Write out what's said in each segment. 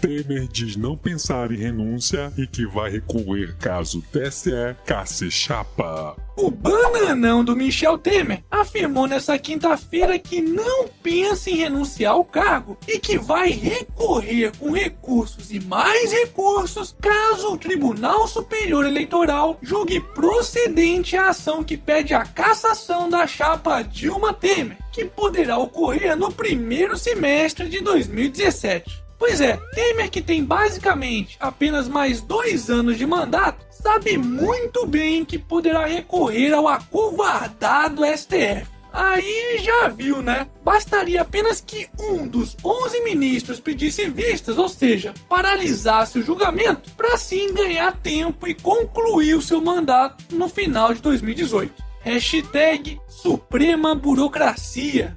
Temer diz não pensar em renúncia e que vai recorrer caso TSE casse chapa. O bananão do Michel Temer afirmou nessa quinta-feira que não pensa em renunciar ao cargo e que vai recorrer com recursos e mais recursos caso o Tribunal Superior Eleitoral julgue procedente a ação que pede a cassação da chapa Dilma Temer, que poderá ocorrer no primeiro semestre de 2017. Pois é, Temer, que tem basicamente apenas mais dois anos de mandato, sabe muito bem que poderá recorrer ao acovardado STF. Aí já viu, né? Bastaria apenas que um dos 11 ministros pedisse vistas, ou seja, paralisasse o julgamento, para assim ganhar tempo e concluir o seu mandato no final de 2018. Hashtag Suprema Burocracia.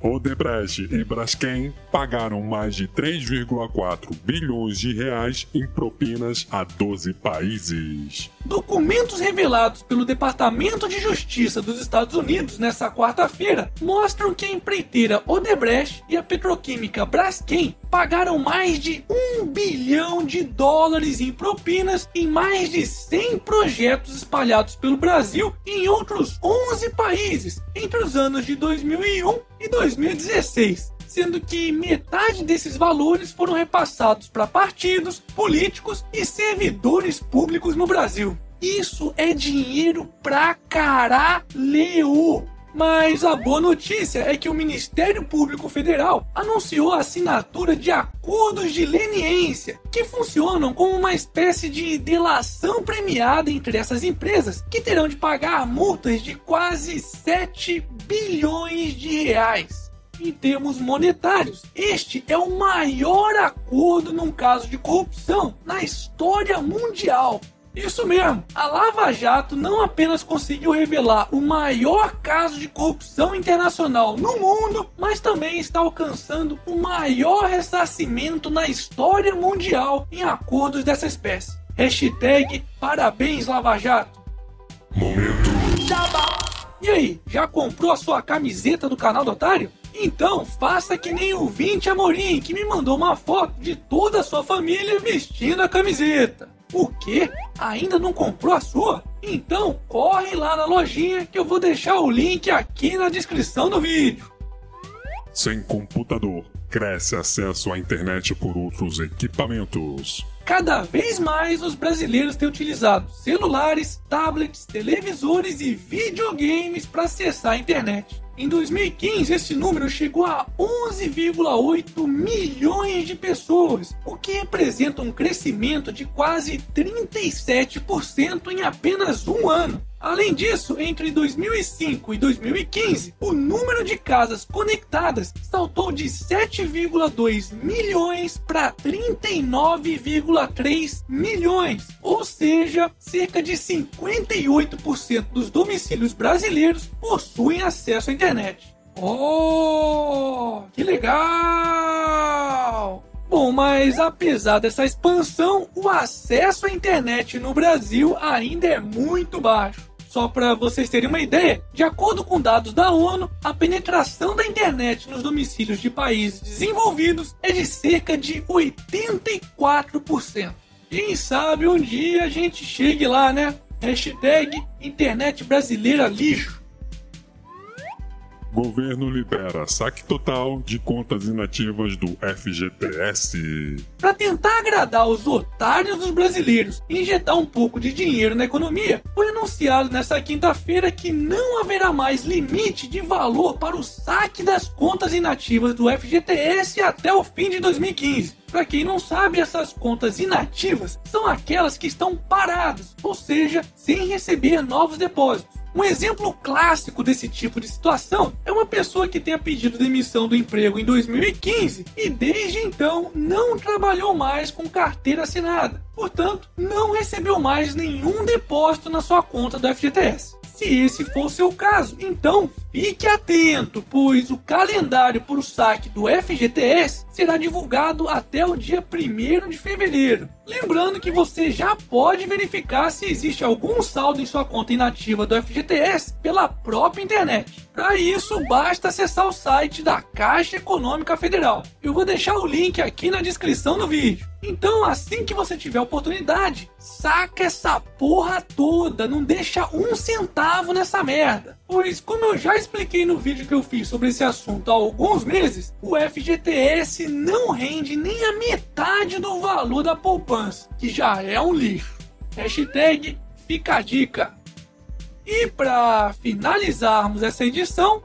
Odebrecht e Braskem pagaram mais de 3,4 bilhões de reais em propinas a 12 países. Documentos revelados pelo Departamento de Justiça dos Estados Unidos nesta quarta-feira mostram que a empreiteira Odebrecht e a petroquímica Braskem pagaram mais de um bilhão de dólares em propinas em mais de 100 projetos espalhados pelo Brasil e em outros 11 países entre os anos de 2001 e 2016 sendo que metade desses valores foram repassados para partidos, políticos e servidores públicos no Brasil. Isso é dinheiro pra caralho! Mas a boa notícia é que o Ministério Público Federal anunciou a assinatura de acordos de leniência, que funcionam como uma espécie de delação premiada entre essas empresas, que terão de pagar multas de quase 7 bilhões de reais. Em termos monetários, este é o maior acordo num caso de corrupção na história mundial isso mesmo, a Lava Jato não apenas conseguiu revelar o maior caso de corrupção internacional no mundo, mas também está alcançando o maior ressarcimento na história mundial em acordos dessa espécie. Hashtag parabéns Lava Jato. Momento. E aí, já comprou a sua camiseta do canal do Otário? Então faça que nem o Vinte Amorim, que me mandou uma foto de toda a sua família vestindo a camiseta. O quê? Ainda não comprou a sua? Então corre lá na lojinha que eu vou deixar o link aqui na descrição do vídeo. Sem computador, cresce acesso à internet por outros equipamentos. Cada vez mais os brasileiros têm utilizado celulares, tablets, televisores e videogames para acessar a internet. Em 2015, esse número chegou a 11,8 milhões de pessoas, o que representa um crescimento de quase 37% em apenas um ano. Além disso, entre 2005 e 2015, o número de casas conectadas saltou de 7,2 milhões para 39,3 milhões, ou seja, cerca de 58% dos domicílios brasileiros possuem acesso à internet. Oh, que legal! Bom, mas apesar dessa expansão, o acesso à internet no Brasil ainda é muito baixo. Só para vocês terem uma ideia, de acordo com dados da ONU, a penetração da internet nos domicílios de países desenvolvidos é de cerca de 84%. Quem sabe um dia a gente chegue lá, né? Hashtag internet brasileira lixo. Governo libera saque total de contas inativas do FGTS. Para tentar agradar os otários dos brasileiros e injetar um pouco de dinheiro na economia, foi anunciado nesta quinta-feira que não haverá mais limite de valor para o saque das contas inativas do FGTS até o fim de 2015. Para quem não sabe, essas contas inativas são aquelas que estão paradas, ou seja, sem receber novos depósitos. Um exemplo clássico desse tipo de situação é uma pessoa que tenha pedido demissão do emprego em 2015 e desde então não trabalhou mais com carteira assinada. Portanto, não recebeu mais nenhum depósito na sua conta do FGTS. Se esse for o seu caso, então fique atento, pois o calendário para o saque do FGTS será divulgado até o dia 1 de fevereiro. Lembrando que você já pode verificar se existe algum saldo em sua conta inativa do FGTS pela própria internet. Para isso, basta acessar o site da Caixa Econômica Federal. Eu vou deixar o link aqui na descrição do vídeo. Então, assim que você tiver oportunidade, saca essa porra toda, não deixa um centavo nessa merda. Pois, como eu já expliquei no vídeo que eu fiz sobre esse assunto há alguns meses, o FGTS não rende nem a metade do valor da poupança, que já é um lixo. Hashtag fica a dica. E para finalizarmos essa edição,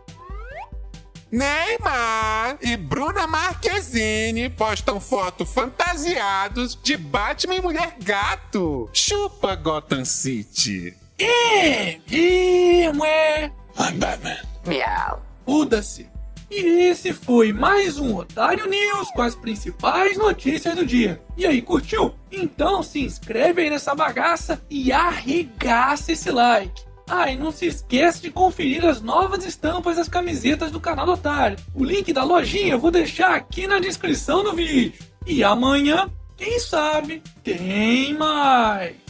Neymar e Bruna Marquezine postam foto fantasiados de Batman e Mulher Gato. Chupa Gotham City. é mesmo é. I'm Batman. Muda-se. E esse foi mais um Otário News com as principais notícias do dia. E aí, curtiu? Então se inscreve aí nessa bagaça e arregaça esse like. Ah, e não se esqueça de conferir as novas estampas das camisetas do canal do Otário. O link da lojinha eu vou deixar aqui na descrição do vídeo. E amanhã, quem sabe, tem mais.